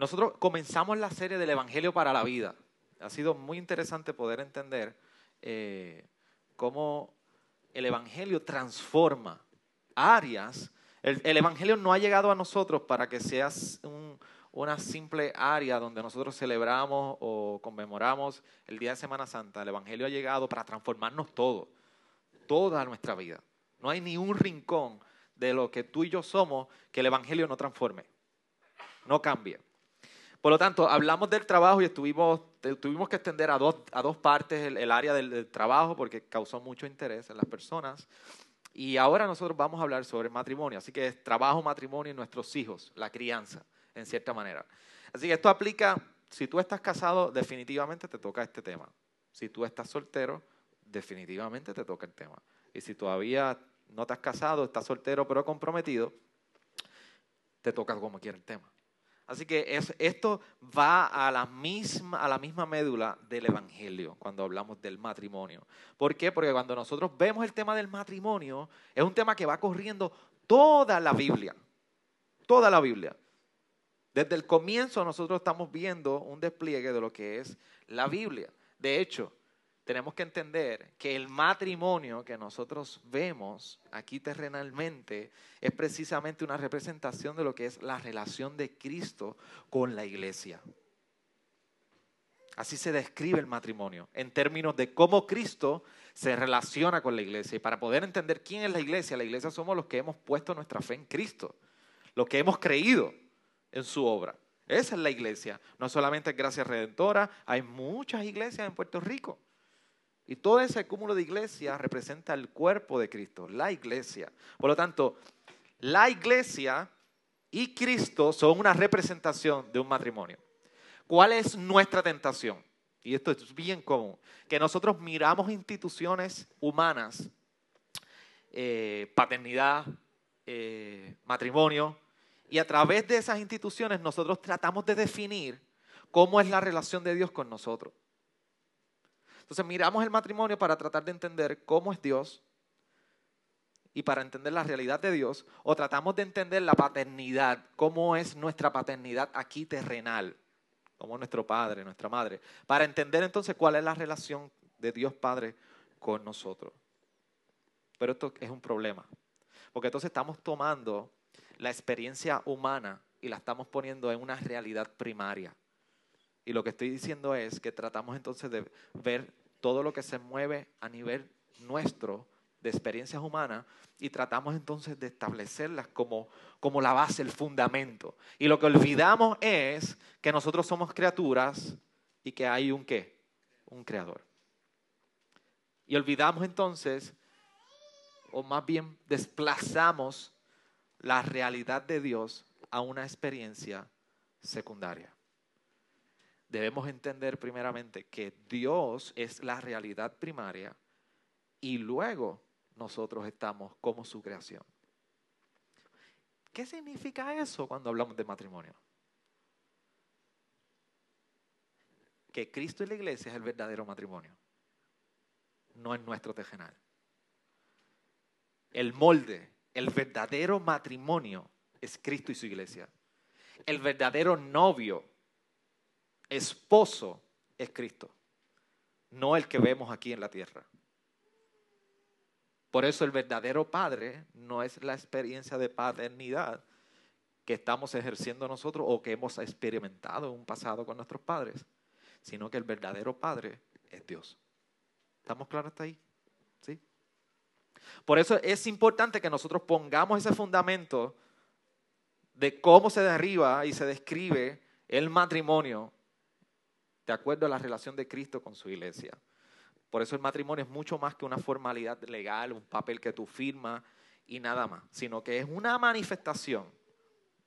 Nosotros comenzamos la serie del Evangelio para la vida. Ha sido muy interesante poder entender eh, cómo el Evangelio transforma áreas. El, Evangelio no ha llegado a nosotros para que seas una simple área donde nosotros celebramos o conmemoramos el día de Semana Santa. El Evangelio ha llegado para transformarnos todo, toda nuestra vida. No hay ni un rincón de lo que tú y yo somos que el Evangelio no transforme, no cambie. Por lo tanto, hablamos del trabajo y estuvimos, tuvimos que extender a dos, a dos partes el, área del, trabajo porque causó mucho interés en las personas. Y ahora nosotros vamos a hablar sobre matrimonio. Así que es trabajo, matrimonio y nuestros hijos, la crianza, en cierta manera. Así que esto aplica, si tú estás casado, definitivamente te toca este tema. Si tú estás soltero, definitivamente te toca el tema. Y si todavía no te has casado, estás soltero pero comprometido, te toca como quiera el tema. Así que esto va a la, misma, a la misma médula del Evangelio cuando hablamos del matrimonio. ¿Por qué? Porque cuando nosotros vemos el tema del matrimonio, es un tema que va corriendo toda la Biblia. Toda la Biblia. Desde el comienzo nosotros estamos viendo un despliegue de lo que es la Biblia. De hecho, tenemos que entender que el matrimonio que nosotros vemos aquí terrenalmente es precisamente una representación de lo que es la relación de Cristo con la iglesia. Así se describe el matrimonio, en términos de cómo Cristo se relaciona con la iglesia. Y para poder entender quién es la iglesia, la iglesia somos los que hemos puesto nuestra fe en Cristo, los que hemos creído en su obra. Esa es la iglesia. No solamente es Gracia Redentora, hay muchas iglesias en Puerto Rico. Y todo ese cúmulo de iglesias representa el cuerpo de Cristo, la iglesia. Por lo tanto, la iglesia y Cristo son una representación de un matrimonio. ¿Cuál es nuestra tentación? Y esto es bien común, que nosotros miramos instituciones humanas, eh, paternidad, eh, matrimonio, y a través de esas instituciones nosotros tratamos de definir cómo es la relación de Dios con nosotros. Entonces miramos el matrimonio para tratar de entender cómo es Dios y para entender la realidad de Dios, o tratamos de entender la paternidad, cómo es nuestra paternidad aquí terrenal, como nuestro padre, nuestra madre, para entender entonces cuál es la relación de Dios Padre con nosotros. Pero esto es un problema, porque entonces estamos tomando la experiencia humana y la estamos poniendo en una realidad primaria. Y lo que estoy diciendo es que tratamos entonces de ver todo lo que se mueve a nivel nuestro de experiencias humanas y tratamos entonces de establecerlas como, como la base, el fundamento. Y lo que olvidamos es que nosotros somos criaturas y que hay un qué, un creador. Y olvidamos entonces, o más bien desplazamos la realidad de Dios a una experiencia secundaria debemos entender primeramente que Dios es la realidad primaria y luego nosotros estamos como su creación. ¿Qué significa eso cuando hablamos de matrimonio? Que Cristo y la iglesia es el verdadero matrimonio, no es nuestro tejenal. El molde, el verdadero matrimonio es Cristo y su iglesia. El verdadero novio esposo es Cristo, no el que vemos aquí en la tierra. Por eso el verdadero padre no es la experiencia de paternidad que estamos ejerciendo nosotros o que hemos experimentado en un pasado con nuestros padres, sino que el verdadero padre es Dios. ¿Estamos claros hasta ahí? ¿Sí? Por eso es importante que nosotros pongamos ese fundamento de cómo se derriba y se describe el matrimonio de acuerdo a la relación de Cristo con su iglesia. Por eso el matrimonio es mucho más que una formalidad legal, un papel que tú firmas y nada más, sino que es una manifestación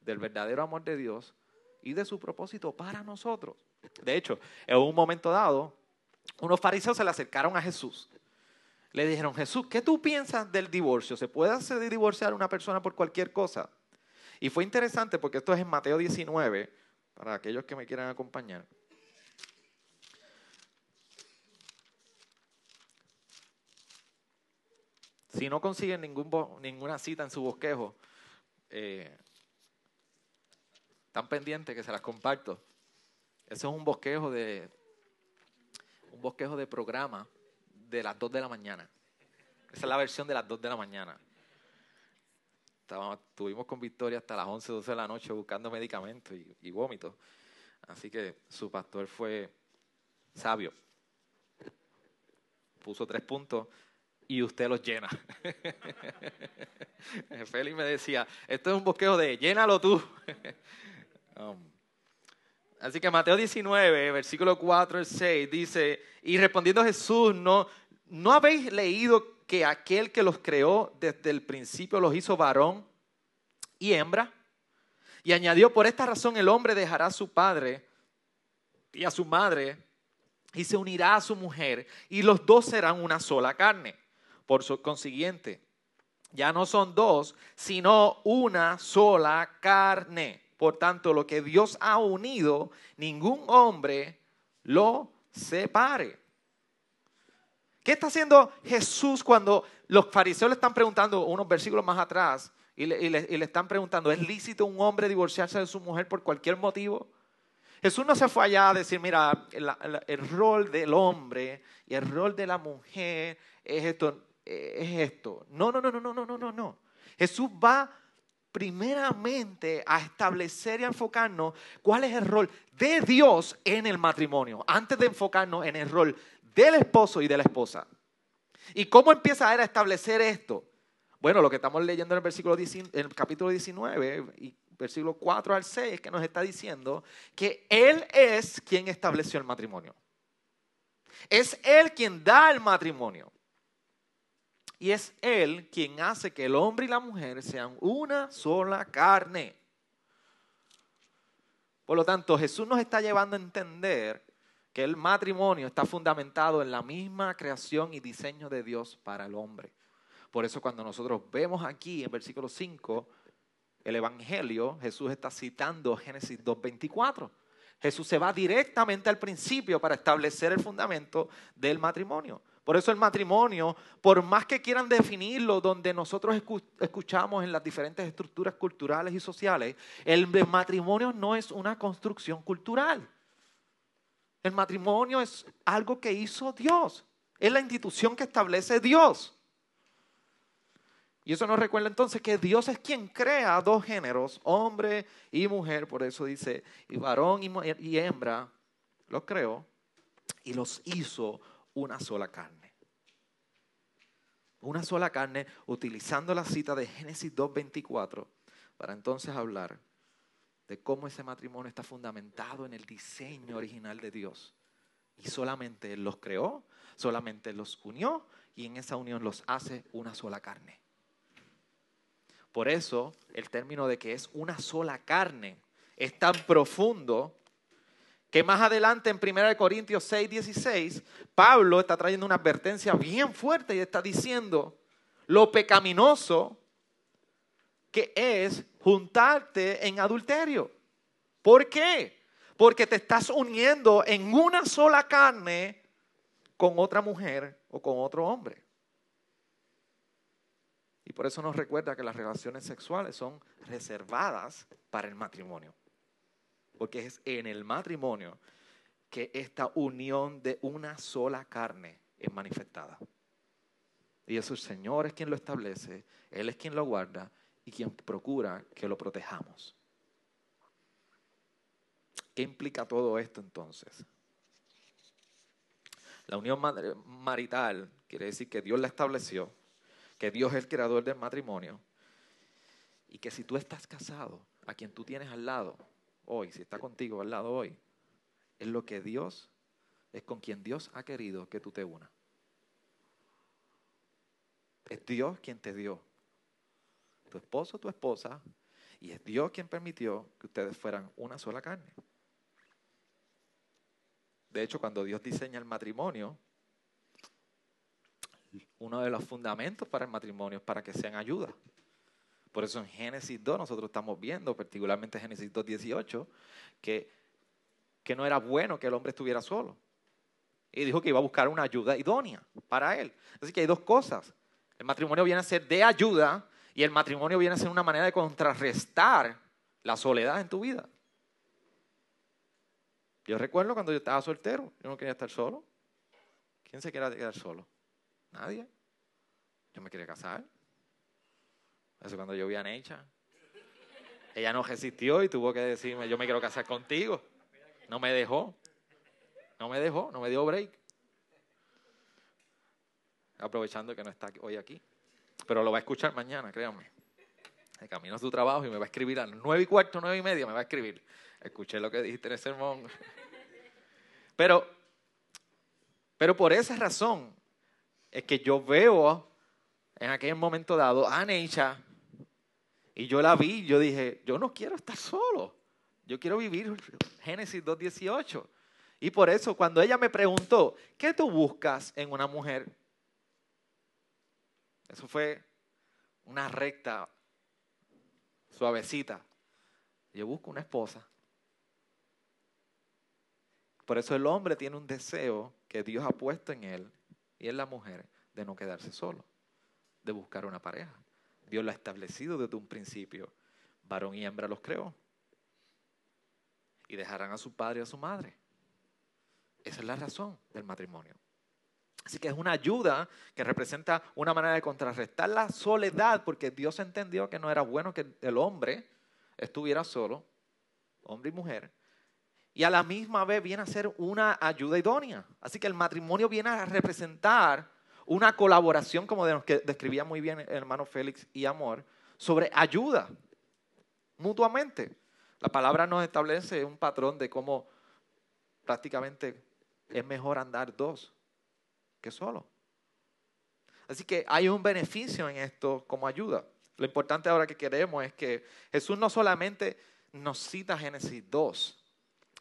del verdadero amor de Dios y de su propósito para nosotros. De hecho, en un momento dado, unos fariseos se le acercaron a Jesús. Le dijeron, Jesús, ¿qué tú piensas del divorcio? ¿Se puede hacer divorciar una persona por cualquier cosa? Y fue interesante porque esto es en Mateo 19, para aquellos que me quieran acompañar. Si no consiguen ningún, ninguna cita en su bosquejo, eh, Están pendientes que se las comparto. Ese es un bosquejo de un bosquejo de programa de las 2 de la mañana. Esa es la versión de las 2 de la mañana. estuvimos con Victoria hasta las 11, 12 de la noche buscando medicamentos y vómitos. Así que su pastor fue sabio. Puso tres puntos y usted los llena. Félix me decía, esto es un bosquejo de llénalo tú. Um, así que Mateo 19, versículo 4 al 6 dice, y respondiendo Jesús, ¿no, ¿no habéis leído que aquel que los creó desde el principio los hizo varón y hembra? Y añadió, por esta razón el hombre dejará a su padre y a su madre y se unirá a su mujer y los dos serán una sola carne. Por consiguiente, ya no son dos, sino una sola carne. Por tanto, lo que Dios ha unido, ningún hombre lo separe. ¿Qué está haciendo Jesús cuando los fariseos le están preguntando unos versículos más atrás y le, y le están preguntando, ¿es lícito un hombre divorciarse de su mujer por cualquier motivo? Jesús no se fue allá a decir, mira, el, rol del hombre y el rol de la mujer es esto, es esto. No, no, no, no, no, no, no, no. Jesús va primeramente a establecer y a enfocarnos cuál es el rol de Dios en el matrimonio, antes de enfocarnos en el rol del esposo y de la esposa. ¿Y cómo empieza a, establecer esto? Bueno, lo que estamos leyendo en el versículo el capítulo 19 y versículo 4 al 6, que nos está diciendo que Él es quien estableció el matrimonio. Es Él quien da el matrimonio. Y es Él quien hace que el hombre y la mujer sean una sola carne. Por lo tanto, Jesús nos está llevando a entender que el matrimonio está fundamentado en la misma creación y diseño de Dios para el hombre. Por eso cuando nosotros vemos aquí en versículo 5, el Evangelio, Jesús está citando Génesis 2.24. Jesús se va directamente al principio para establecer el fundamento del matrimonio. Por eso el matrimonio, por más que quieran definirlo donde nosotros escuchamos en las diferentes estructuras culturales y sociales, el matrimonio no es una construcción cultural. El matrimonio es algo que hizo Dios. Es la institución que establece Dios. Y eso nos recuerda entonces que Dios es quien crea dos géneros, hombre y mujer. Por eso dice, y varón y hembra los creó y los hizo una sola carne. Una sola carne utilizando la cita de Génesis 2.24 para entonces hablar de cómo ese matrimonio está fundamentado en el diseño original de Dios. Y solamente Él los creó, solamente Él los unió y en esa unión los hace una sola carne. Por eso el término de que es una sola carne es tan profundo que más adelante en 1 Corintios 6, 16, Pablo está trayendo una advertencia bien fuerte y está diciendo lo pecaminoso que es juntarte en adulterio. ¿Por qué? Porque te estás uniendo en una sola carne con otra mujer o con otro hombre. Y por eso nos recuerda que las relaciones sexuales son reservadas para el matrimonio. Porque es en el matrimonio que esta unión de una sola carne es manifestada. Y eso el Señor es quien lo establece, Él es quien lo guarda y quien procura que lo protejamos. ¿Qué implica todo esto entonces? La unión marital quiere decir que Dios la estableció que Dios es el creador del matrimonio y que si tú estás casado, a quien tú tienes al lado hoy, si está contigo al lado hoy, es lo que Dios, es con quien Dios ha querido que tú te unas. Es Dios quien te dio tu esposo, tu esposa, y es Dios quien permitió que ustedes fueran una sola carne. De hecho, cuando Dios diseña el matrimonio, uno de los fundamentos para el matrimonio es para que sean ayuda. Por eso en Génesis 2 nosotros estamos viendo, particularmente Génesis 2, 18, que, que no era bueno que el hombre estuviera solo. Y dijo que iba a buscar una ayuda idónea para él. Así que hay dos cosas. El matrimonio viene a ser de ayuda y el matrimonio viene a ser una manera de contrarrestar la soledad en tu vida. Yo recuerdo cuando yo estaba soltero, yo no quería estar solo. ¿Quién se quiere quedar solo? Nadie. Yo me quería casar. Eso cuando yo vi a Necha. Ella no resistió y tuvo que decirme, yo me quiero casar contigo. No me dejó. No me dejó, no me dio break. Aprovechando que no está hoy aquí. Pero lo va a escuchar mañana, créanme. El camino a su trabajo y me va a escribir a las nueve y cuarto, nueve y media, me va a escribir. Escuché lo que dijiste en el sermón. Pero, pero por esa razón es que yo veo en aquel momento dado a Neisha y yo la vi, yo dije, yo no quiero estar solo. Yo quiero vivir Génesis 2.18. Y por eso cuando ella me preguntó, ¿qué tú buscas en una mujer? Eso fue una recta suavecita. Yo busco una esposa. Por eso el hombre tiene un deseo que Dios ha puesto en él y en la mujer de no quedarse solo, de buscar una pareja. Dios lo ha establecido desde un principio. Varón y hembra los creó. Y dejarán a su padre y a su madre. Esa es la razón del matrimonio. Así que es una ayuda que representa una manera de contrarrestar la soledad, porque Dios entendió que no era bueno que el hombre estuviera solo, hombre y mujer, y a la misma vez viene a ser una ayuda idónea. Así que el matrimonio viene a representar una colaboración, como describía muy bien el hermano Félix y Amor, sobre ayuda mutuamente. La palabra nos establece un patrón de cómo prácticamente es mejor andar dos que solo. Así que hay un beneficio en esto como ayuda. Lo importante ahora que queremos es que Jesús no solamente nos cita Génesis 2,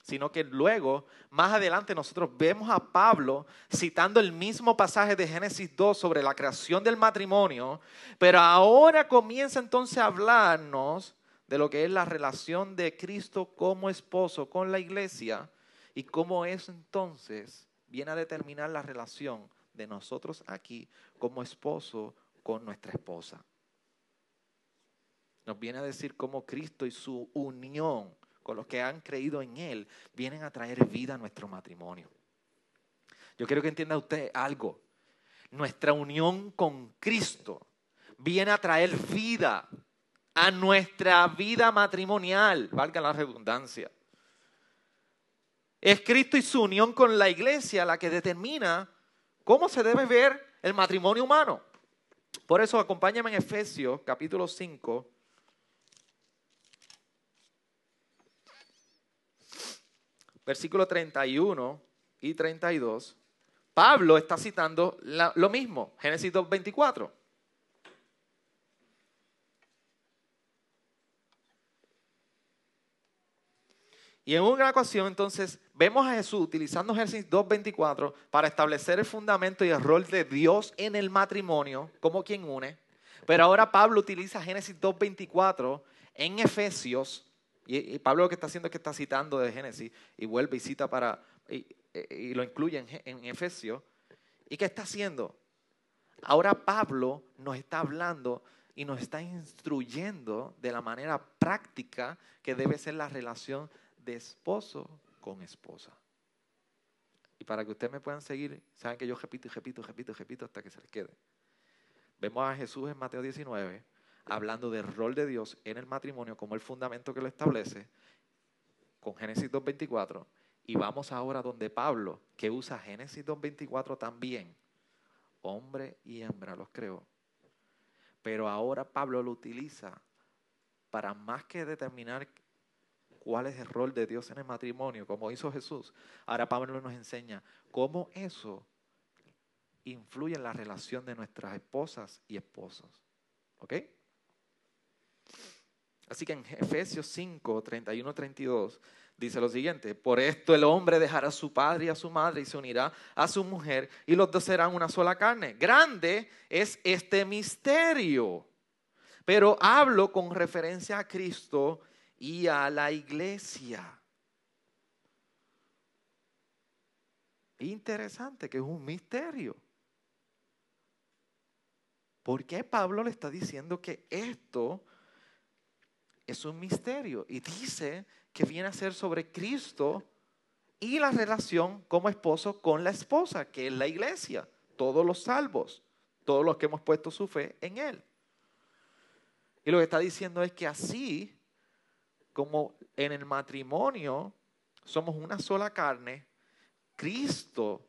sino que luego, más adelante, nosotros vemos a Pablo citando el mismo pasaje de Génesis 2 sobre la creación del matrimonio, pero ahora comienza entonces a hablarnos de lo que es la relación de Cristo como esposo con la iglesia y cómo eso entonces viene a determinar la relación de nosotros aquí como esposo con nuestra esposa. Nos viene a decir cómo Cristo y su unión con los que han creído en Él, vienen a traer vida a nuestro matrimonio. Yo quiero que entienda usted algo. Nuestra unión con Cristo viene a traer vida a nuestra vida matrimonial, valga la redundancia. Es Cristo y su unión con la iglesia la que determina cómo se debe ver el matrimonio humano. Por eso acompáñame en Efesios capítulo 5, versículo 31 y 32, Pablo está citando lo mismo, Génesis 2.24. Y en una ocasión entonces vemos a Jesús utilizando Génesis 2.24 para establecer el fundamento y el rol de Dios en el matrimonio como quien une. Pero ahora Pablo utiliza Génesis 2.24 en Efesios y, Pablo lo que está haciendo es que está citando de Génesis y vuelve y cita para, y, lo incluye en, en Efesios. ¿Y qué está haciendo? Ahora Pablo nos está hablando y nos está instruyendo de la manera práctica que debe ser la relación de esposo con esposa. Y para que ustedes me puedan seguir, saben que yo repito y repito y repito y repito hasta que se les quede. Vemos a Jesús en Mateo 19 hablando del rol de Dios en el matrimonio como el fundamento que lo establece, con Génesis 2.24, y vamos ahora donde Pablo, que usa Génesis 2.24 también, hombre y hembra los creó. Pero ahora Pablo lo utiliza para más que determinar cuál es el rol de Dios en el matrimonio, como hizo Jesús. Ahora Pablo nos enseña cómo eso influye en la relación de nuestras esposas y esposos. ¿Ok? Así que en Efesios 5, 31, 32 dice lo siguiente, por esto el hombre dejará a su padre y a su madre y se unirá a su mujer y los dos serán una sola carne. Grande es este misterio, pero hablo con referencia a Cristo y a la iglesia. Interesante que es un misterio. ¿Por qué Pablo le está diciendo que esto es un misterio y dice que viene a ser sobre Cristo y la relación como esposo con la esposa, que es la iglesia, todos los salvos, todos los que hemos puesto su fe en Él. Y lo que está diciendo es que así como en el matrimonio somos una sola carne, Cristo,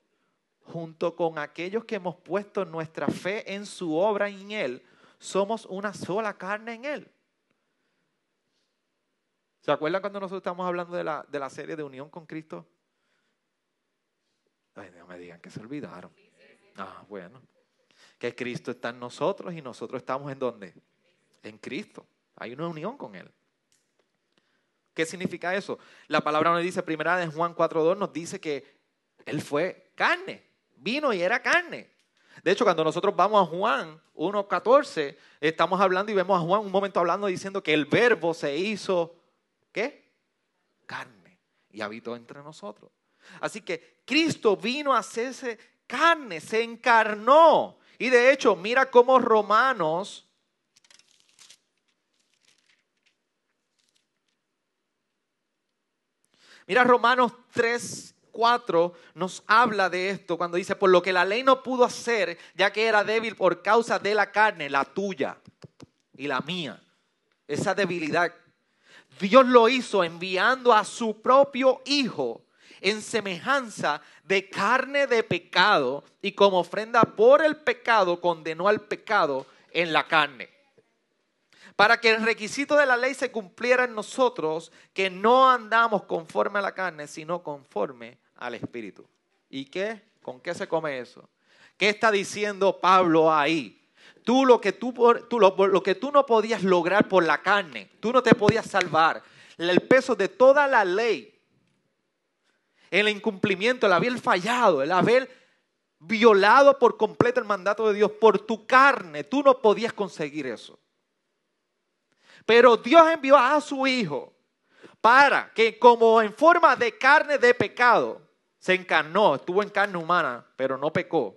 junto con aquellos que hemos puesto nuestra fe en su obra y en Él, somos una sola carne en Él. ¿Se acuerdan cuando nosotros estamos hablando de la, de la serie de unión con Cristo? Ay, no me digan que se olvidaron. Ah, bueno. Que Cristo está en nosotros y nosotros estamos en dónde? En Cristo. Hay una unión con Él. ¿Qué significa eso? La palabra nos dice, primera de Juan 4.2, nos dice que Él fue carne, vino y era carne. De hecho, cuando nosotros vamos a Juan 1.14, estamos hablando y vemos a Juan un momento hablando diciendo que el verbo se hizo, ¿qué? Carne y habitó entre nosotros. Así que Cristo vino a hacerse carne, se encarnó. Y de hecho, mira cómo Romanos Mira Romanos 3, 4 nos habla de esto cuando dice, por lo que la ley no pudo hacer, ya que era débil por causa de la carne, la tuya y la mía. Esa debilidad. Dios lo hizo enviando a su propio Hijo en semejanza de carne de pecado y como ofrenda por el pecado condenó al pecado en la carne para que el requisito de la ley se cumpliera en nosotros, que no andamos conforme a la carne, sino conforme al Espíritu. ¿Y qué? ¿Con qué se come eso? ¿Qué está diciendo Pablo ahí? Tú lo que tú, lo, que tú no podías lograr por la carne, tú no te podías salvar. El peso de toda la ley, el incumplimiento, el haber fallado, el haber violado por completo el mandato de Dios por tu carne, tú no podías conseguir eso. Pero Dios envió a su Hijo para que como en forma de carne de pecado, se encarnó, estuvo en carne humana, pero no pecó.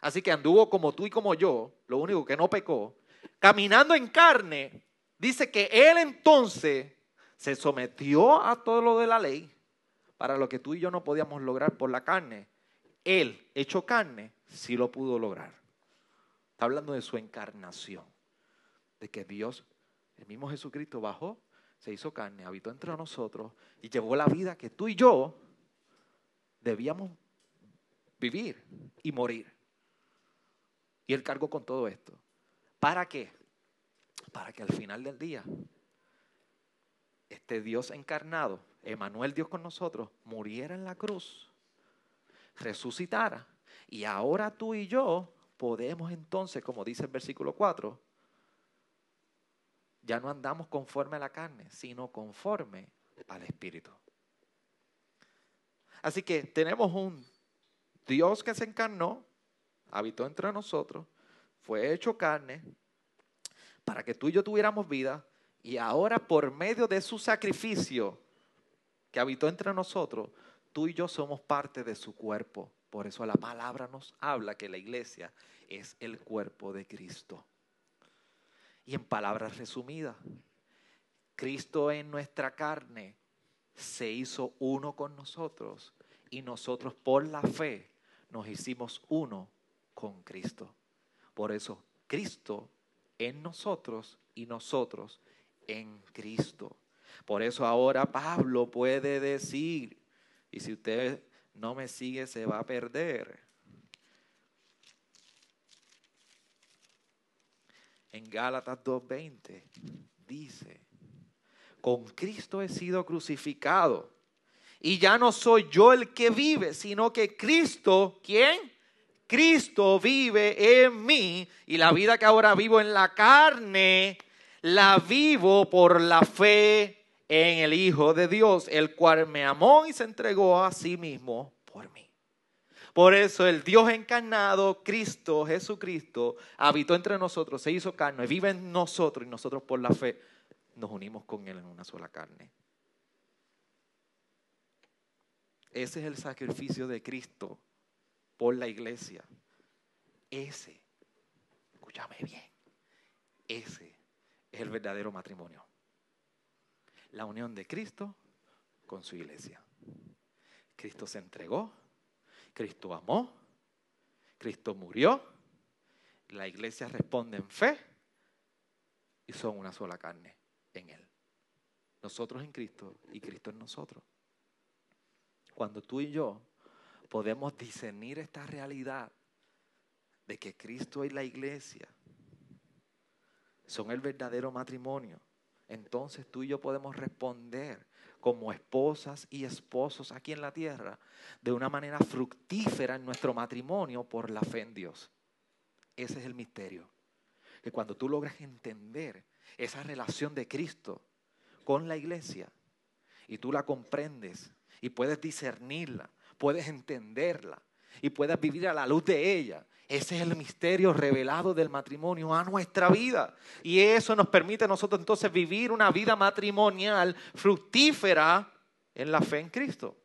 Así que anduvo como tú y como yo, lo único que no pecó. Caminando en carne, dice que Él entonces se sometió a todo lo de la ley para lo que tú y yo no podíamos lograr por la carne. Él, hecho carne, sí lo pudo lograr. Está hablando de su encarnación de que Dios, el mismo Jesucristo, bajó, se hizo carne, habitó entre nosotros y llevó la vida que tú y yo debíamos vivir y morir. Y Él cargó con todo esto. ¿Para qué? Para que al final del día, este Dios encarnado, Emanuel Dios con nosotros, muriera en la cruz, resucitara. Y ahora tú y yo podemos entonces, como dice el versículo 4, ya no andamos conforme a la carne, sino conforme al Espíritu. Así que tenemos un Dios que se encarnó, habitó entre nosotros, fue hecho carne, para que tú y yo tuviéramos vida, y ahora por medio de su sacrificio que habitó entre nosotros, tú y yo somos parte de su cuerpo. Por eso la palabra nos habla que la iglesia es el cuerpo de Cristo. Y en palabras resumidas, Cristo en nuestra carne se hizo uno con nosotros y nosotros por la fe nos hicimos uno con Cristo. Por eso Cristo en nosotros y nosotros en Cristo. Por eso ahora Pablo puede decir, y si usted no me sigue se va a perder. en Gálatas 2.20 dice, con Cristo he sido crucificado. Y ya no soy yo el que vive, sino que Cristo, ¿quién? Cristo vive en mí y la vida que ahora vivo en la carne, la vivo por la fe en el Hijo de Dios, el cual me amó y se entregó a sí mismo por mí. Por eso el Dios encarnado, Cristo, Jesucristo, habitó entre nosotros, se hizo carne, vive en nosotros y nosotros por la fe nos unimos con Él en una sola carne. Ese es el sacrificio de Cristo por la iglesia. Ese, escúchame bien, ese es el verdadero matrimonio. La unión de Cristo con su iglesia. Cristo se entregó, Cristo amó, Cristo murió, la iglesia responde en fe y son una sola carne en Él. Nosotros en Cristo y Cristo en nosotros. Cuando tú y yo podemos discernir esta realidad de que Cristo y la iglesia son el verdadero matrimonio, entonces tú y yo podemos responder como esposas y esposos aquí en la tierra de una manera fructífera en nuestro matrimonio por la fe en Dios. Ese es el misterio. Que cuando tú logras entender esa relación de Cristo con la iglesia y tú la comprendes y puedes discernirla, puedes entenderla y puedes vivir a la luz de ella. Ese es el misterio revelado del matrimonio a nuestra vida. Y eso nos permite a nosotros entonces vivir una vida matrimonial fructífera en la fe en Cristo.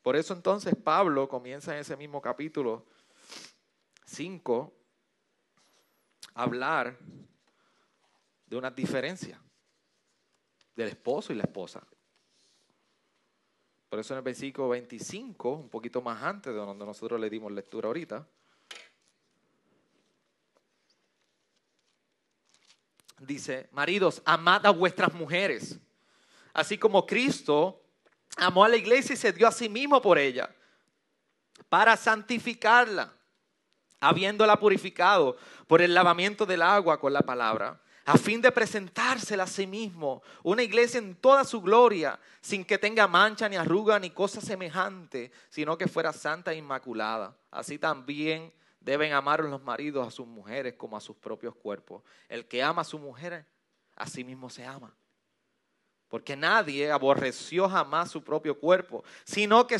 Por eso entonces Pablo comienza en ese mismo capítulo 5 a hablar de una diferencia del esposo y la esposa. Por eso en el versículo 25, un poquito más antes de donde nosotros le dimos lectura ahorita, dice, maridos, amad a vuestras mujeres, así como Cristo amó a la iglesia y se dio a sí mismo por ella, para santificarla, habiéndola purificado por el lavamiento del agua con la palabra, a fin de presentársela a sí mismo, una iglesia en toda su gloria, sin que tenga mancha, ni arruga, ni cosa semejante, sino que fuera santa e inmaculada. Así también deben amar los maridos a sus mujeres como a sus propios cuerpos. El que ama a su mujer, a sí mismo se ama. Porque nadie aborreció jamás su propio cuerpo, sino que,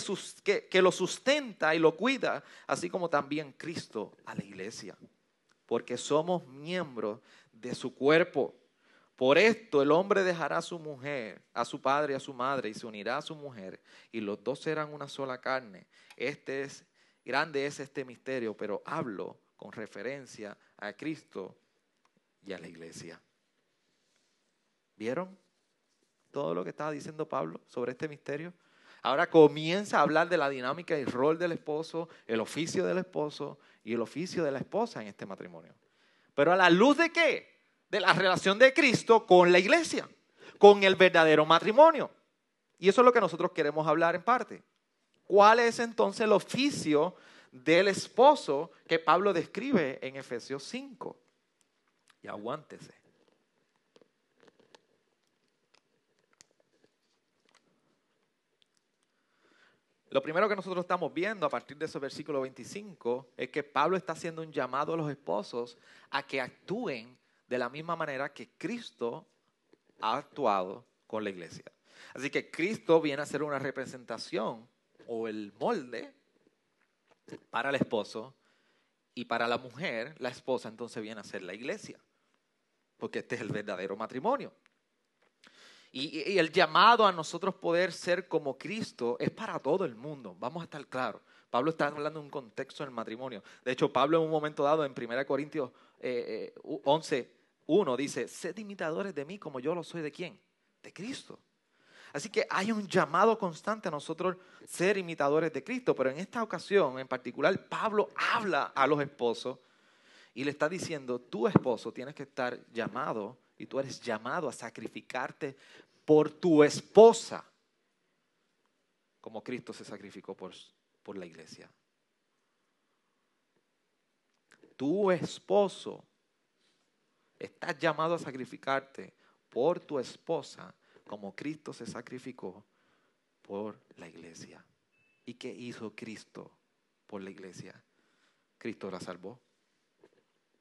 que, lo sustenta y lo cuida, así como también Cristo a la iglesia. Porque somos miembros de su cuerpo. Por esto el hombre dejará a su mujer, a su padre y a su madre, y se unirá a su mujer, y los dos serán una sola carne. Este es, grande es este misterio, pero hablo con referencia a Cristo y a la iglesia. ¿Vieron? todo lo que estaba diciendo Pablo sobre este misterio. Ahora comienza a hablar de la dinámica y el rol del esposo, el oficio del esposo y el oficio de la esposa en este matrimonio. Pero a la luz de qué? De la relación de Cristo con la iglesia, con el verdadero matrimonio. Y eso es lo que nosotros queremos hablar en parte. ¿Cuál es entonces el oficio del esposo que Pablo describe en Efesios 5? Y aguántese. Lo primero que nosotros estamos viendo a partir de ese versículo 25 es que Pablo está haciendo un llamado a los esposos a que actúen de la misma manera que Cristo ha actuado con la iglesia. Así que Cristo viene a ser una representación o el molde para el esposo y para la mujer, la esposa entonces viene a ser la iglesia, porque este es el verdadero matrimonio. Y, el llamado a nosotros poder ser como Cristo es para todo el mundo. Vamos a estar claros. Pablo está hablando de un contexto del matrimonio. De hecho, Pablo en un momento dado, en 1 Corintios 11, eh, 1, eh, dice, sed imitadores de mí como yo lo soy de quién? De Cristo. Así que hay un llamado constante a nosotros ser imitadores de Cristo. Pero en esta ocasión en particular, Pablo habla a los esposos y le está diciendo, tu esposo tienes que estar llamado y tú eres llamado a sacrificarte por tu esposa, como Cristo se sacrificó por, por la iglesia. Tu esposo está llamado a sacrificarte por tu esposa, como Cristo se sacrificó por la iglesia. ¿Y qué hizo Cristo por la iglesia? Cristo la salvó.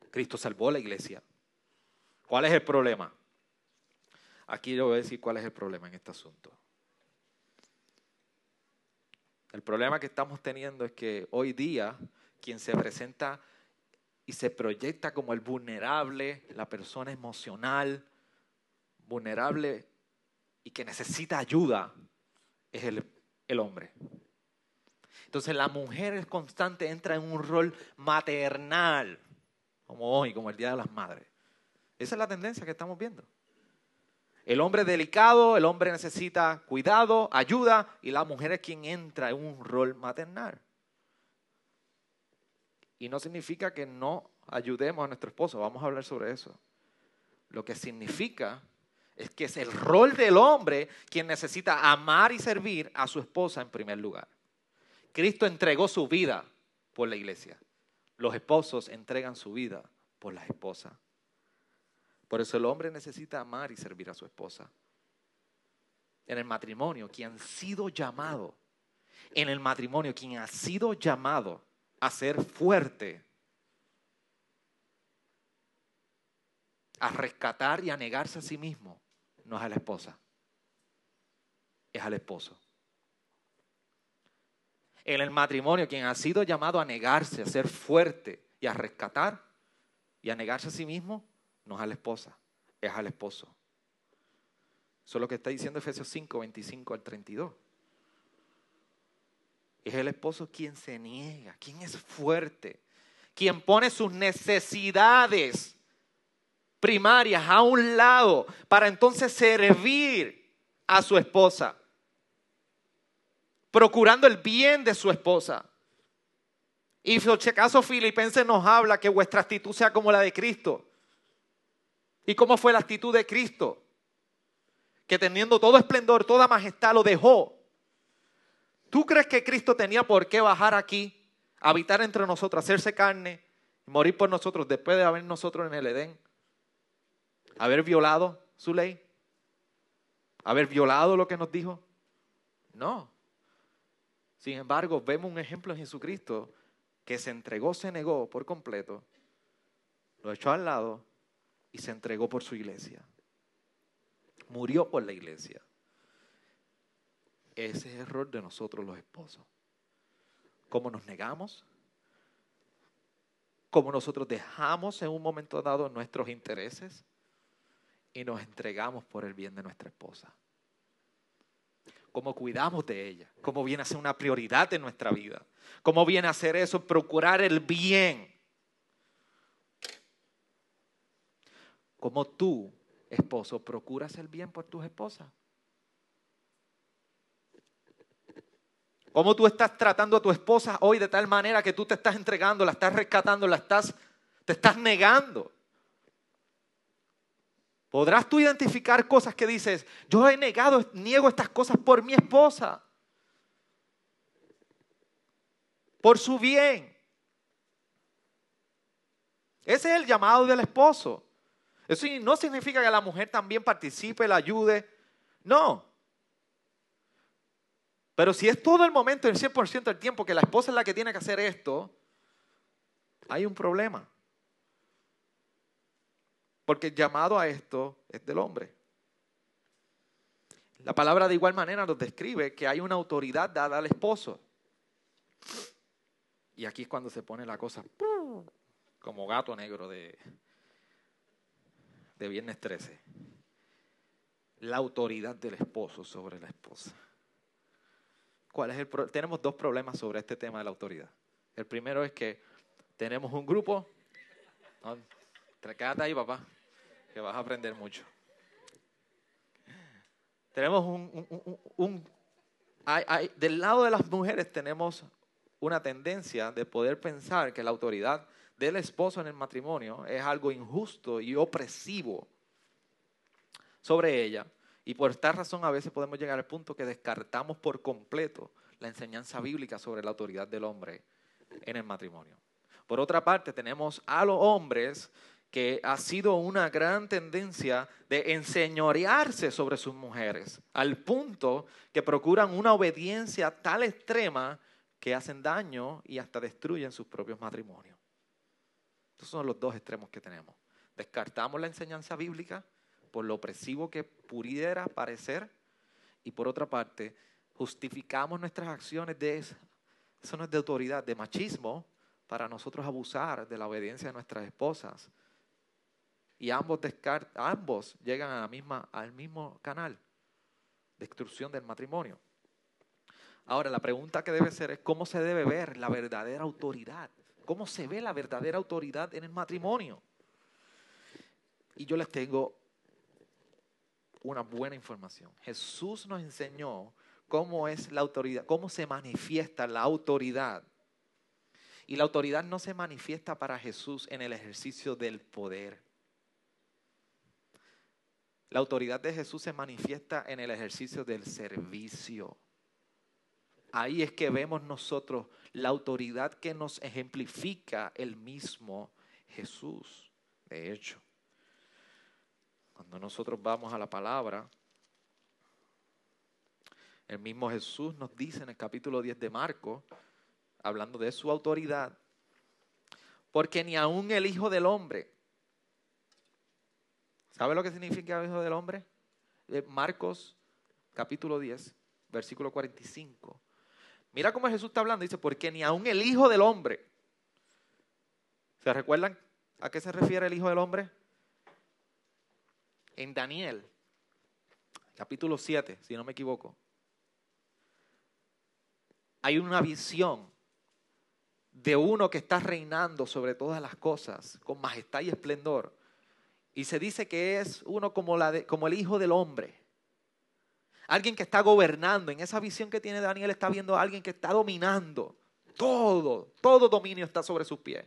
Cristo salvó la iglesia. ¿Cuál es el problema? Aquí le voy a decir cuál es el problema en este asunto. El problema que estamos teniendo es que hoy día quien se presenta y se proyecta como el vulnerable, la persona emocional, vulnerable y que necesita ayuda, es el, el hombre. Entonces la mujer es constante, entra en un rol maternal, como hoy, como el Día de las Madres. Esa es la tendencia que estamos viendo. El hombre es delicado, el hombre necesita cuidado, ayuda, y la mujer es quien entra en un rol maternal. Y no significa que no ayudemos a nuestro esposo, vamos a hablar sobre eso. Lo que significa es que es el rol del hombre quien necesita amar y servir a su esposa en primer lugar. Cristo entregó su vida por la iglesia. Los esposos entregan su vida por las esposas. Por eso el hombre necesita amar y servir a su esposa. En el matrimonio, quien ha sido llamado, en el matrimonio, quien ha sido llamado a ser fuerte, a rescatar y a negarse a sí mismo, no es a la esposa, es al esposo. En el matrimonio, quien ha sido llamado a negarse, a ser fuerte y a rescatar y a negarse a sí mismo, no es a la esposa, es al esposo. Eso es lo que está diciendo Efesios 5, 25 al 32. Es el esposo quien se niega, quien es fuerte, quien pone sus necesidades primarias a un lado para entonces servir a su esposa, procurando el bien de su esposa. Y si acaso Filipenses nos habla que vuestra actitud sea como la de Cristo, ¿Y cómo fue la actitud de Cristo? Que teniendo todo esplendor, toda majestad, lo dejó. ¿Tú crees que Cristo tenía por qué bajar aquí, habitar entre nosotros, hacerse carne, morir por nosotros después de haber nosotros en el Edén? ¿Haber violado su ley? ¿Haber violado lo que nos dijo? No. Sin embargo, vemos un ejemplo en Jesucristo que se entregó, se negó por completo, lo echó al lado y se entregó por su iglesia. Murió por la iglesia. Ese es el error de nosotros los esposos. Cómo nos negamos, cómo nosotros dejamos en un momento dado nuestros intereses y nos entregamos por el bien de nuestra esposa. Cómo cuidamos de ella, cómo viene a ser una prioridad en nuestra vida, cómo viene a ser eso, procurar el bien como tú, esposo, procuras el bien por tus esposas. ¿Cómo tú estás tratando a tu esposa hoy de tal manera que tú te estás entregando, la estás rescatando, la estás, te estás negando? ¿Podrás tú identificar cosas que dices, yo he negado, niego estas cosas por mi esposa? Por su bien. Ese es el llamado del esposo. Eso no significa que la mujer también participe, la ayude. No. Pero si es todo el momento, el 100% del tiempo que la esposa es la que tiene que hacer esto, hay un problema. Porque el llamado a esto es del hombre. La palabra de igual manera nos describe que hay una autoridad dada al esposo. Y aquí es cuando se pone la cosa como gato negro de, de Viernes 13. La autoridad del esposo sobre la esposa. ¿Cuál es el tenemos dos problemas sobre este tema de la autoridad. El primero es que tenemos un grupo. ¿no? Quédate ahí, papá, que vas a aprender mucho. Tenemos un, del lado de las mujeres tenemos una tendencia de poder pensar que la autoridad del esposo en el matrimonio es algo injusto y opresivo sobre ella. Y por esta razón a veces podemos llegar al punto que descartamos por completo la enseñanza bíblica sobre la autoridad del hombre en el matrimonio. Por otra parte, tenemos a los hombres que ha sido una gran tendencia de enseñorearse sobre sus mujeres, al punto que procuran una obediencia tal extrema que hacen daño y hasta destruyen sus propios matrimonios. Estos son los dos extremos que tenemos. Descartamos la enseñanza bíblica por lo opresivo que pudiera parecer y por otra parte justificamos nuestras acciones de eso. No es de autoridad, de machismo para nosotros abusar de la obediencia de nuestras esposas. Y ambos, ambos llegan a la misma, al mismo canal, destrucción del matrimonio. Ahora, la pregunta que debe ser es cómo se debe ver la verdadera autoridad cómo se ve la verdadera autoridad en el matrimonio. Y yo les tengo una buena información. Jesús nos enseñó cómo es la autoridad, cómo se manifiesta la autoridad. Y la autoridad no se manifiesta para Jesús en el ejercicio del poder. La autoridad de Jesús se manifiesta en el ejercicio del servicio. Ahí es que vemos nosotros la autoridad que nos ejemplifica el mismo Jesús. De hecho, cuando nosotros vamos a la palabra, el mismo Jesús nos dice en el capítulo 10 de Marcos, hablando de su autoridad, porque ni aun el Hijo del Hombre, ¿sabe lo que significa el Hijo del Hombre? Eh, Marcos capítulo 10, versículo 45. Mira cómo Jesús está hablando, dice, porque ni aun el Hijo del Hombre, ¿se recuerdan a qué se refiere el Hijo del Hombre? En Daniel, capítulo 7, si no me equivoco, hay una visión de uno que está reinando sobre todas las cosas con majestad y esplendor. Y se dice que es uno como, la como el Hijo del Hombre. Alguien que está gobernando. En esa visión que tiene Daniel está viendo a alguien que está dominando. Todo, todo dominio está sobre sus pies.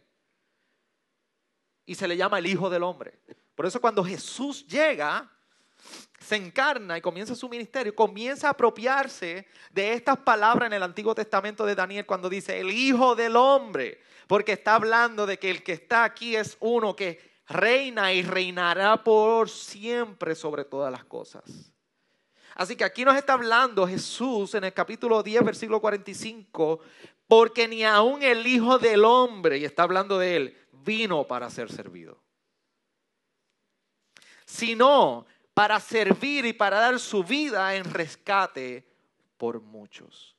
Y se le llama el Hijo del Hombre. Por eso cuando Jesús llega, se encarna y comienza su ministerio, comienza a apropiarse de estas palabras en el Antiguo Testamento de Daniel cuando dice el Hijo del Hombre, porque está hablando de que el que está aquí es uno que reina y reinará por siempre sobre todas las cosas. Así que aquí nos está hablando Jesús en el capítulo 10, versículo 45, porque ni aun el Hijo del Hombre, y está hablando de él, vino para ser servido, sino para servir y para dar su vida en rescate por muchos.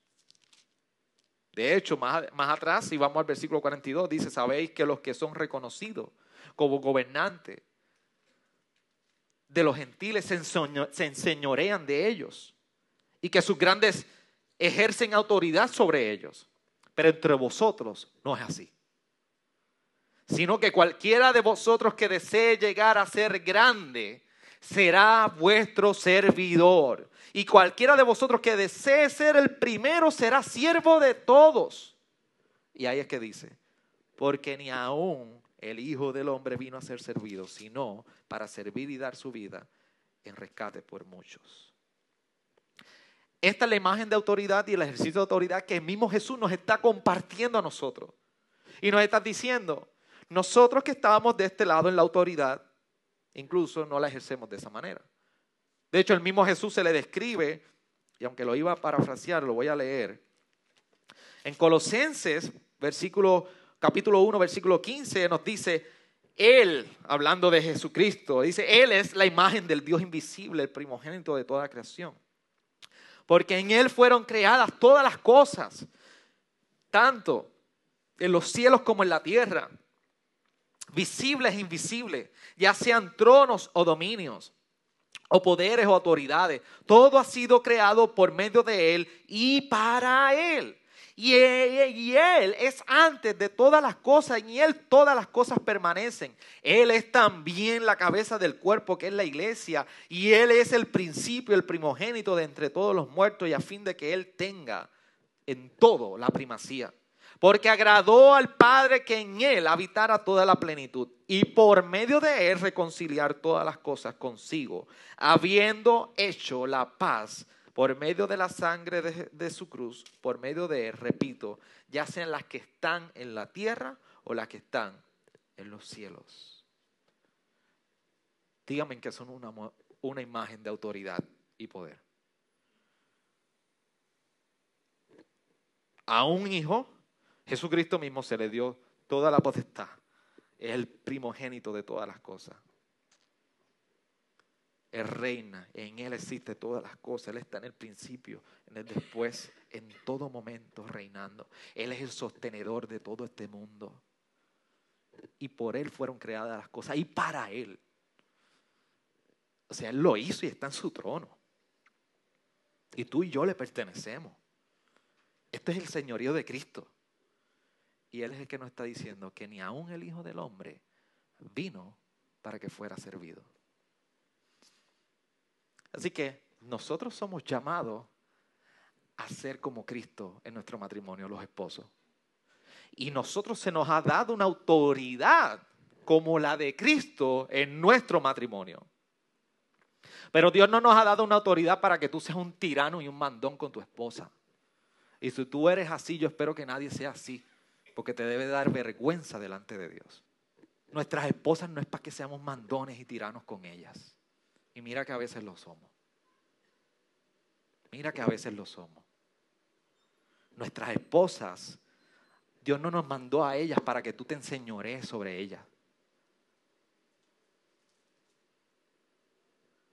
De hecho, más, más atrás, si vamos al versículo 42, dice, sabéis que los que son reconocidos como gobernantes de los gentiles se, se enseñorean de ellos y que sus grandes ejercen autoridad sobre ellos. Pero entre vosotros no es así. Sino que cualquiera de vosotros que desee llegar a ser grande, será vuestro servidor. Y cualquiera de vosotros que desee ser el primero será siervo de todos. Y ahí es que dice, porque ni aún el Hijo del Hombre vino a ser servido, sino para servir y dar su vida en rescate por muchos. Esta es la imagen de autoridad y el ejercicio de autoridad que el mismo Jesús nos está compartiendo a nosotros. Y nos está diciendo, nosotros que estábamos de este lado en la autoridad, incluso no la ejercemos de esa manera. De hecho, el mismo Jesús se le describe, y aunque lo iba a parafrasear, lo voy a leer. En Colosenses, versículo, capítulo 1, versículo 15, nos dice, Él, hablando de Jesucristo, dice, Él es la imagen del Dios invisible, el primogénito de toda creación. Porque en Él fueron creadas todas las cosas, tanto en los cielos como en la tierra visibles e invisibles, ya sean tronos o dominios, o poderes o autoridades. Todo ha sido creado por medio de Él y para Él. Y él, es antes de todas las cosas, y Él todas las cosas permanecen. Él es también la cabeza del cuerpo que es la iglesia, y Él es el principio, el primogénito de entre todos los muertos, y a fin de que Él tenga en todo la primacía porque agradó al Padre que en Él habitara toda la plenitud y por medio de Él reconciliar todas las cosas consigo, habiendo hecho la paz por medio de la sangre de, su cruz, por medio de repito, ya sean las que están en la tierra o las que están en los cielos. Díganme que son una, una imagen de autoridad y poder. A un hijo Jesucristo mismo se le dio toda la potestad. Es el primogénito de todas las cosas. Él reina, en Él existe todas las cosas. Él está en el principio, en el después, en todo momento reinando. Él es el sostenedor de todo este mundo. Y por Él fueron creadas las cosas y para Él. O sea, Él lo hizo y está en su trono. Y tú y yo le pertenecemos. Este es el señorío de Cristo. Y Él es el que nos está diciendo que ni aún el Hijo del Hombre vino para que fuera servido. Así que nosotros somos llamados a ser como Cristo en nuestro matrimonio, los esposos. Y nosotros se nos ha dado una autoridad como la de Cristo en nuestro matrimonio. Pero Dios no nos ha dado una autoridad para que tú seas un tirano y un mandón con tu esposa. Y si tú eres así, yo espero que nadie sea así, porque te debe dar vergüenza delante de Dios. Nuestras esposas no es para que seamos mandones y tiranos con ellas. Y mira que a veces lo somos. Mira que a veces lo somos. Nuestras esposas, Dios no nos mandó a ellas para que tú te enseñores sobre ellas.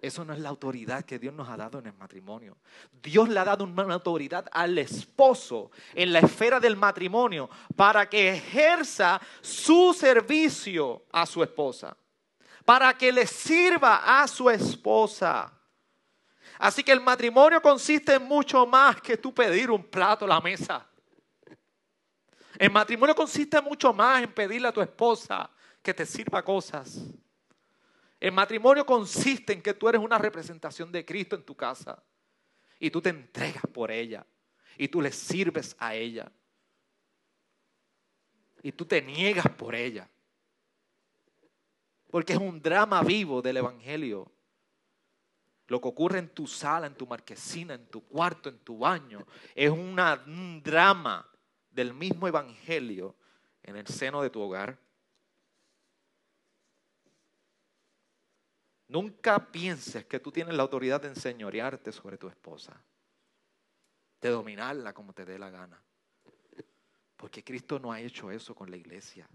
Eso no es la autoridad que Dios nos ha dado en el matrimonio. Dios le ha dado una autoridad al esposo en la esfera del matrimonio para que ejerza su servicio a su esposa, para que le sirva a su esposa. Así que el matrimonio consiste en mucho más que tú pedir un plato a la mesa. El matrimonio consiste mucho más en pedirle a tu esposa que te sirva cosas. El matrimonio consiste en que tú eres una representación de Cristo en tu casa y tú te entregas por ella y tú le sirves a ella y tú te niegas por ella. Porque es un drama vivo del Evangelio. Lo que ocurre en tu sala, en tu marquesina, en tu cuarto, en tu baño, es un drama del mismo Evangelio en el seno de tu hogar. Nunca pienses que tú tienes la autoridad de enseñorearte sobre tu esposa, de dominarla como te dé la gana. Porque Cristo no ha hecho eso con la iglesia.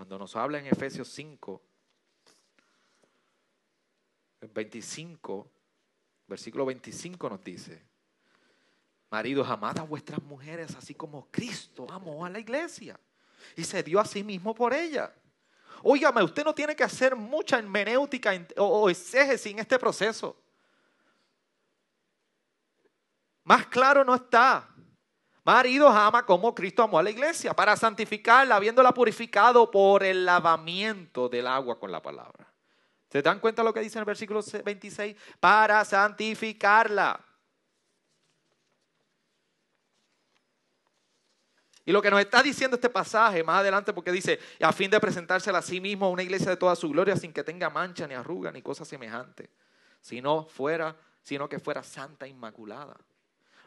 Cuando nos habla en Efesios 5, 25, versículo 25 nos dice, maridos, amad a vuestras mujeres así como Cristo amó a la iglesia y se dio a sí mismo por ella. Óigame, usted no tiene que hacer mucha hermenéutica o exégesis en este proceso. Más claro no está. Maridos ama como Cristo amó a la iglesia para santificarla, habiéndola purificado por el lavamiento del agua con la palabra. ¿Se dan cuenta lo que dice en el versículo 26? Para santificarla. Y lo que nos está diciendo este pasaje más adelante, porque dice, a fin de presentársela a sí mismo a una iglesia de toda su gloria sin que tenga mancha ni arruga ni cosa semejante, sino, fuera, sino que fuera santa e inmaculada.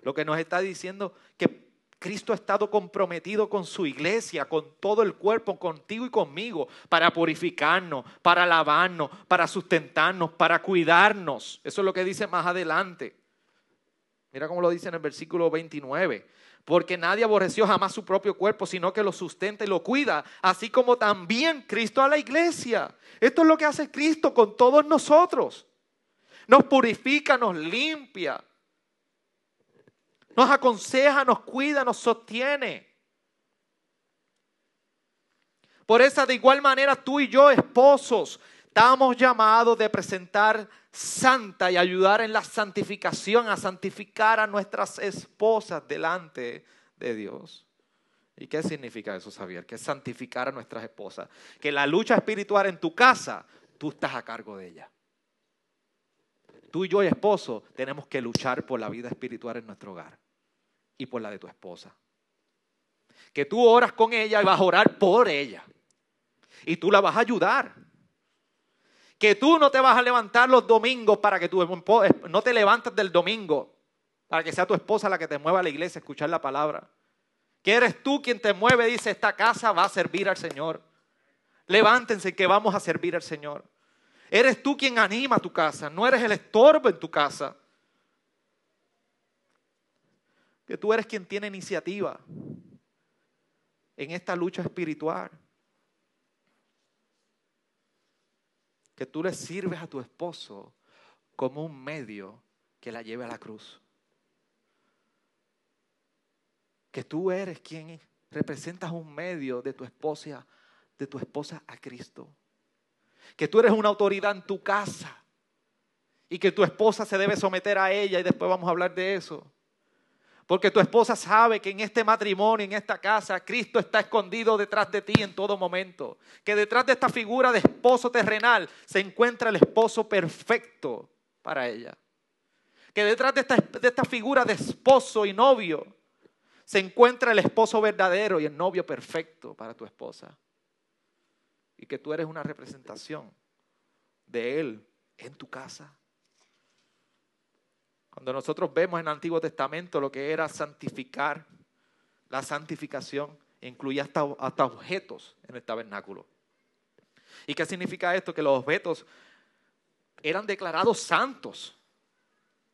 Lo que nos está diciendo que Cristo ha estado comprometido con su iglesia, con todo el cuerpo, contigo y conmigo, para purificarnos, para lavarnos, para sustentarnos, para cuidarnos. Eso es lo que dice más adelante. Mira cómo lo dice en el versículo 29 porque nadie aborreció jamás su propio cuerpo, sino que lo sustenta y lo cuida, así como también Cristo a la iglesia. Esto es lo que hace Cristo con todos nosotros. Nos purifica, nos limpia, nos aconseja, nos cuida, nos sostiene. Por esa de igual manera tú y yo, esposos, estamos llamados de presentar santa y ayudar en la santificación, a santificar a nuestras esposas delante de Dios. ¿Y qué significa eso, Xavier? Que es santificar a nuestras esposas. Que la lucha espiritual en tu casa, tú estás a cargo de ella. Tú y yo, esposo, tenemos que luchar por la vida espiritual en nuestro hogar y por la de tu esposa. Que tú oras con ella y vas a orar por ella. Y tú la vas a ayudar que tú no te vas a levantar los domingos para que tu no te levantes del domingo para que sea tu esposa la que te mueva a la iglesia a escuchar la palabra. Que eres tú quien te mueve dice, esta casa va a servir al Señor. Levántense que vamos a servir al Señor. Eres tú quien anima tu casa, no eres el estorbo en tu casa. Que tú eres quien tiene iniciativa en esta lucha espiritual. que tú le sirves a tu esposo como un medio que la lleve a la cruz. Que tú eres quien representas un medio de tu esposa, de tu esposa a Cristo. Que tú eres una autoridad en tu casa y que tu esposa se debe someter a ella y después vamos a hablar de eso. Porque tu esposa sabe que en este matrimonio, en esta casa, Cristo está escondido detrás de ti en todo momento. Que detrás de esta figura de esposo terrenal se encuentra el esposo perfecto para ella. Que detrás de esta, de esta figura de esposo y novio se encuentra el esposo verdadero y el novio perfecto para tu esposa. Y que tú eres una representación de Él en tu casa. Cuando nosotros vemos en el Antiguo Testamento lo que era santificar, la santificación incluía hasta, hasta objetos en el tabernáculo. ¿Y qué significa esto? Que los objetos eran declarados santos.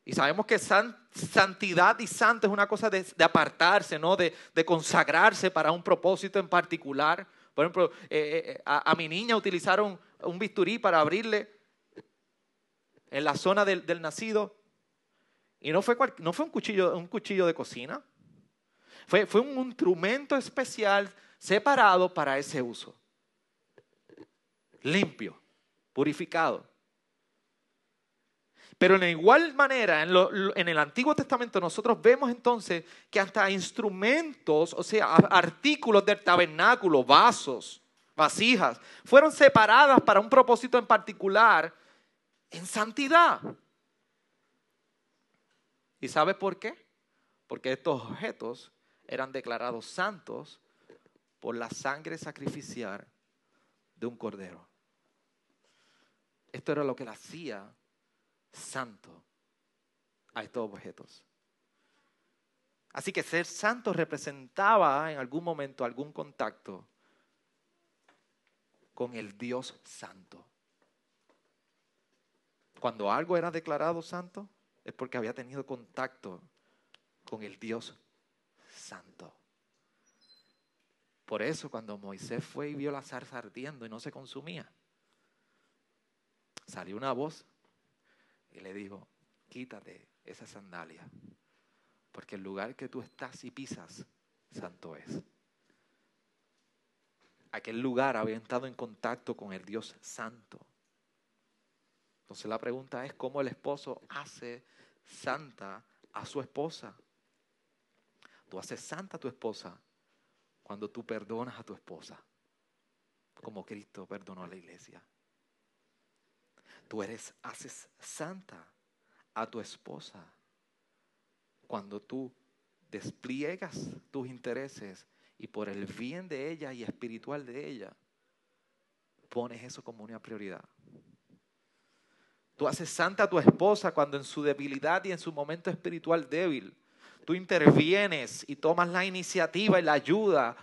Y sabemos que santidad y santo es una cosa de, apartarse, ¿no? De, consagrarse para un propósito en particular. Por ejemplo, eh, eh, a, mi niña utilizaron un bisturí para abrirle en la zona del nacido y no fue, no fue un, cuchillo, un cuchillo de cocina. Fue, fue un instrumento especial separado para ese uso. Limpio, purificado. Pero en igual manera, en, en, el Antiguo Testamento nosotros vemos entonces que hasta instrumentos, o sea, artículos del tabernáculo, vasos, vasijas, fueron separadas para un propósito en particular en santidad. ¿Y sabe por qué? Porque estos objetos eran declarados santos por la sangre sacrificial de un cordero. Esto era lo que le hacía santo a estos objetos. Así que ser santo representaba en algún momento algún contacto con el Dios santo. Cuando algo era declarado santo, es porque había tenido contacto con el Dios Santo. Por eso cuando Moisés fue y vio la zarza ardiendo y no se consumía, salió una voz y le dijo, quítate esa sandalia, porque el lugar que tú estás y pisas, santo es. Aquel lugar había estado en contacto con el Dios Santo. Entonces la pregunta es cómo el esposo hace santa a su esposa. Tú haces santa a tu esposa cuando tú perdonas a tu esposa, como Cristo perdonó a la iglesia. Tú eres, haces santa a tu esposa cuando tú despliegas tus intereses y por el bien de ella y espiritual de ella, pones eso como una prioridad. Tú haces santa a tu esposa cuando en su debilidad y en su momento espiritual débil, tú intervienes y tomas la iniciativa y la ayuda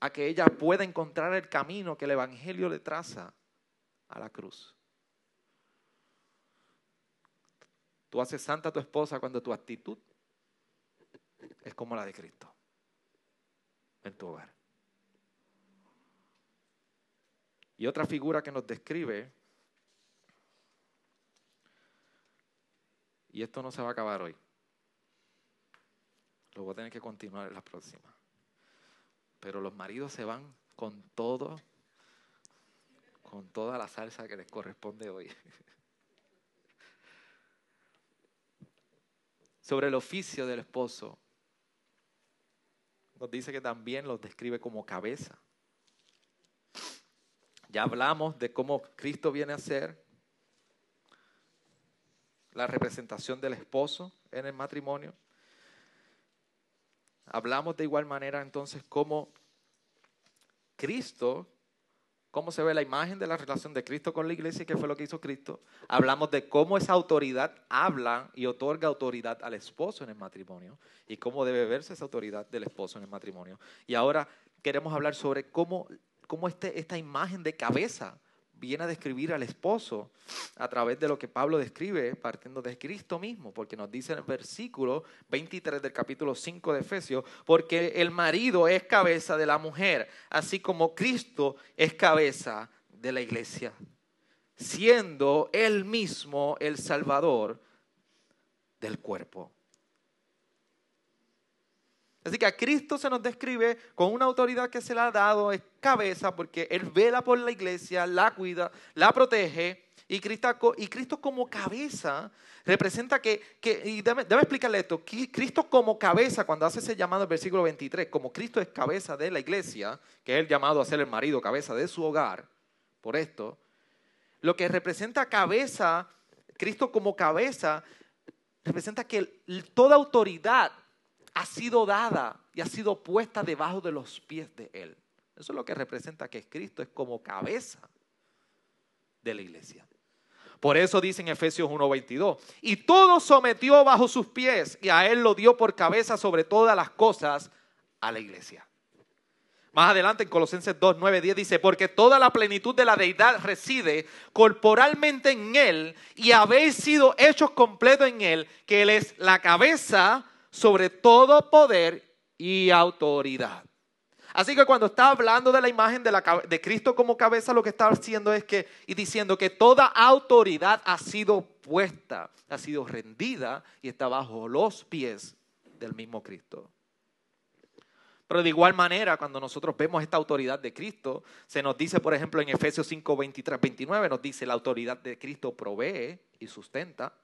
a que ella pueda encontrar el camino que el Evangelio le traza a la cruz. Tú haces santa a tu esposa cuando tu actitud es como la de Cristo en tu hogar. Y otra figura que nos describe Y esto no se va a acabar hoy. Lo voy a tener que continuar en la próxima. Pero los maridos se van con todo, con toda la salsa que les corresponde hoy. Sobre el oficio del esposo, nos dice que también los describe como cabeza. Ya hablamos de cómo Cristo viene a ser la representación del esposo en el matrimonio. Hablamos de igual manera entonces cómo Cristo, cómo se ve la imagen de la relación de Cristo con la iglesia y qué fue lo que hizo Cristo. Hablamos de cómo esa autoridad habla y otorga autoridad al esposo en el matrimonio y cómo debe verse esa autoridad del esposo en el matrimonio. Y ahora queremos hablar sobre cómo, cómo este, esta imagen de cabeza viene a describir al esposo a través de lo que Pablo describe partiendo de Cristo mismo, porque nos dice en el versículo 23 del capítulo 5 de Efesios, porque el marido es cabeza de la mujer, así como Cristo es cabeza de la iglesia, siendo él mismo el salvador del cuerpo. Así que a Cristo se nos describe con una autoridad que se le ha dado, es cabeza, porque Él vela por la iglesia, la cuida, la protege Y Cristo, como cabeza representa que, y déjame, explicarle esto, Cristo como cabeza, cuando hace ese llamado en versículo 23, como Cristo es cabeza de la iglesia, que es el llamado a ser el marido, cabeza de su hogar, por esto, lo que representa cabeza, Cristo como cabeza, representa que toda autoridad ha sido dada y ha sido puesta debajo de los pies de Él. Eso es lo que representa que Cristo es como cabeza de la iglesia. Por eso dice en Efesios 1:22, y todo sometió bajo sus pies y a él lo dio por cabeza sobre todas las cosas a la iglesia. Más adelante en Colosenses 2, 9, 10 dice, porque toda la plenitud de la deidad reside corporalmente en Él y habéis sido hechos completos en Él, que Él es la cabeza sobre todo poder y autoridad. Así que cuando está hablando de la imagen de, la, de, Cristo como cabeza, lo que está haciendo es que, y diciendo que toda autoridad ha sido puesta, ha sido rendida y está bajo los pies del mismo Cristo. Pero de igual manera, cuando nosotros vemos esta autoridad de Cristo, se nos dice, por ejemplo, en Efesios 5, 23, 29, nos dice la autoridad de Cristo provee y sustenta.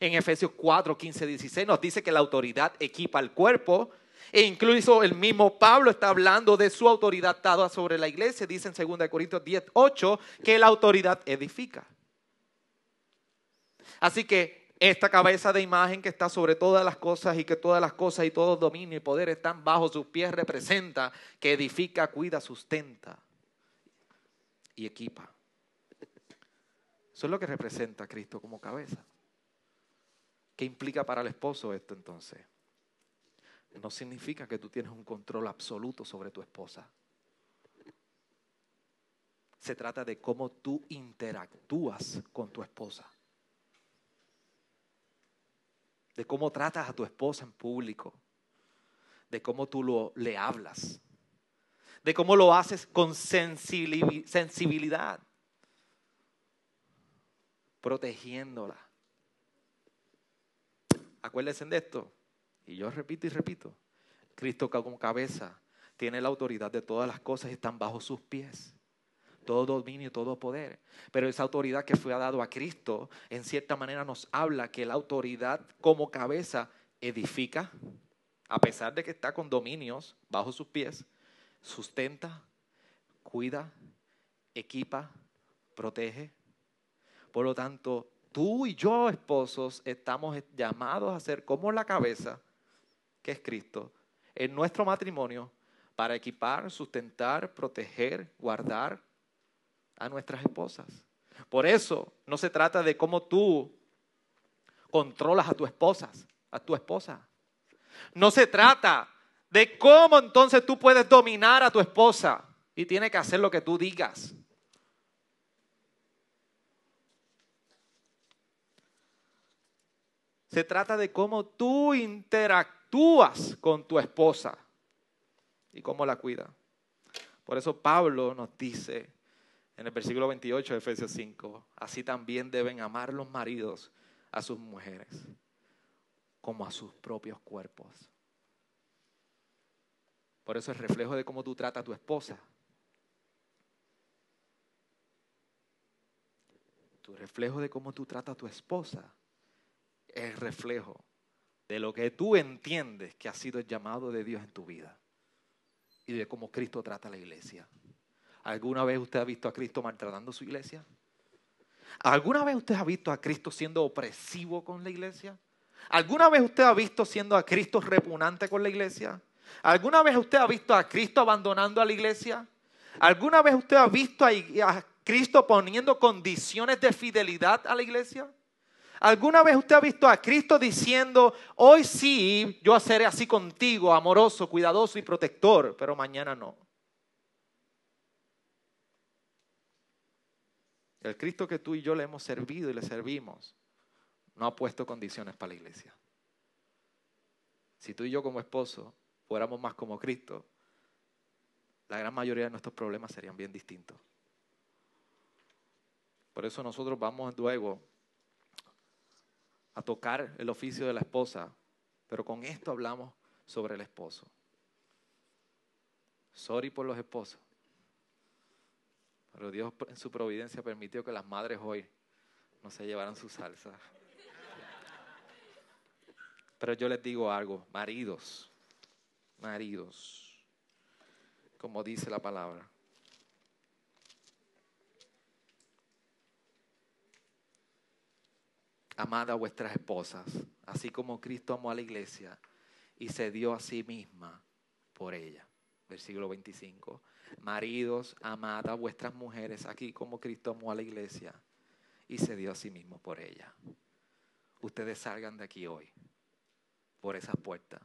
En Efesios 4, 15, 16 nos dice que la autoridad equipa el cuerpo. E incluso el mismo Pablo está hablando de su autoridad dada sobre la iglesia. Dice en 2 Corintios 10, 8 que la autoridad edifica. Así que esta cabeza de imagen que está sobre todas las cosas y que todas las cosas y todo dominio y poder están bajo sus pies representa que edifica, cuida, sustenta y equipa. Eso es lo que representa a Cristo como cabeza. ¿Qué implica para el esposo esto entonces? No significa que tú tienes un control absoluto sobre tu esposa. Se trata de cómo tú interactúas con tu esposa de cómo tratas a tu esposa en público, de cómo tú le hablas, de cómo lo haces con sensibilidad, protegiéndola. Acuérdense de esto, y yo repito y repito, Cristo como cabeza tiene la autoridad de todas las cosas y están bajo sus pies todo dominio, todo poder. Pero esa autoridad que fue dado a Cristo, en cierta manera nos habla que la autoridad como cabeza edifica, a pesar de que está con dominios bajo sus pies, sustenta, cuida, equipa, protege. Por lo tanto, tú y yo, esposos, estamos llamados a ser como la cabeza, que es Cristo, en nuestro matrimonio, para equipar, sustentar, proteger, guardar, a nuestras esposas. Por eso no se trata de cómo tú controlas a tu esposa, a tu esposa. No se trata de cómo entonces tú puedes dominar a tu esposa y tiene que hacer lo que tú digas. Se trata de cómo tú interactúas con tu esposa y cómo la cuida. Por eso Pablo nos dice en el versículo 28 de Efesios 5, así también deben amar los maridos a sus mujeres como a sus propios cuerpos. Por eso el reflejo de cómo tú tratas a tu esposa. Tu reflejo de cómo tú tratas a tu esposa es reflejo de lo que tú entiendes que ha sido el llamado de Dios en tu vida y de cómo Cristo trata a la iglesia. ¿Alguna vez usted ha visto a Cristo maltratando su iglesia? ¿Alguna vez usted ha visto a Cristo siendo opresivo con la iglesia? ¿Alguna vez usted ha visto siendo a Cristo repugnante con la iglesia? ¿Alguna vez usted ha visto a Cristo abandonando a la iglesia? ¿Alguna vez usted ha visto a, Cristo poniendo condiciones de fidelidad a la iglesia? ¿Alguna vez usted ha visto a Cristo diciendo, hoy sí, yo seré así contigo, amoroso, cuidadoso y protector, pero mañana no? El Cristo que tú y yo le hemos servido y le servimos no ha puesto condiciones para la iglesia. Si tú y yo como esposo fuéramos más como Cristo, la gran mayoría de nuestros problemas serían bien distintos. Por eso nosotros vamos luego a tocar el oficio de la esposa, pero con esto hablamos sobre el esposo. Sorry por los esposos. Pero Dios en su providencia permitió que las madres hoy no se llevaron su salsa. Pero yo les digo algo, maridos, maridos, como dice la palabra. Amad a vuestras esposas, así como Cristo amó a la iglesia y se dio a sí misma por ella. Versículo 25. Maridos, amad a vuestras mujeres, aquí como Cristo amó a la iglesia y se dio a sí mismo por ella. Ustedes salgan de aquí hoy, por esas puertas,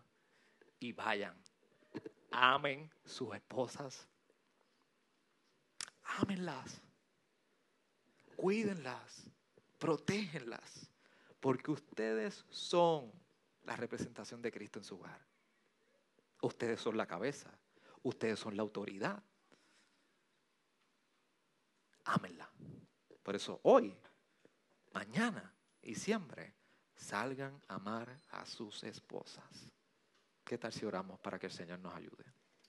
y vayan. Amen sus esposas. Ámenlas. Cuídenlas. Protégenlas. Porque ustedes son la representación de Cristo en su hogar. Ustedes son la cabeza. Ustedes son la autoridad. Ámenla. Por eso hoy, mañana y siempre salgan a amar a sus esposas. ¿Qué tal si oramos para que el Señor nos ayude?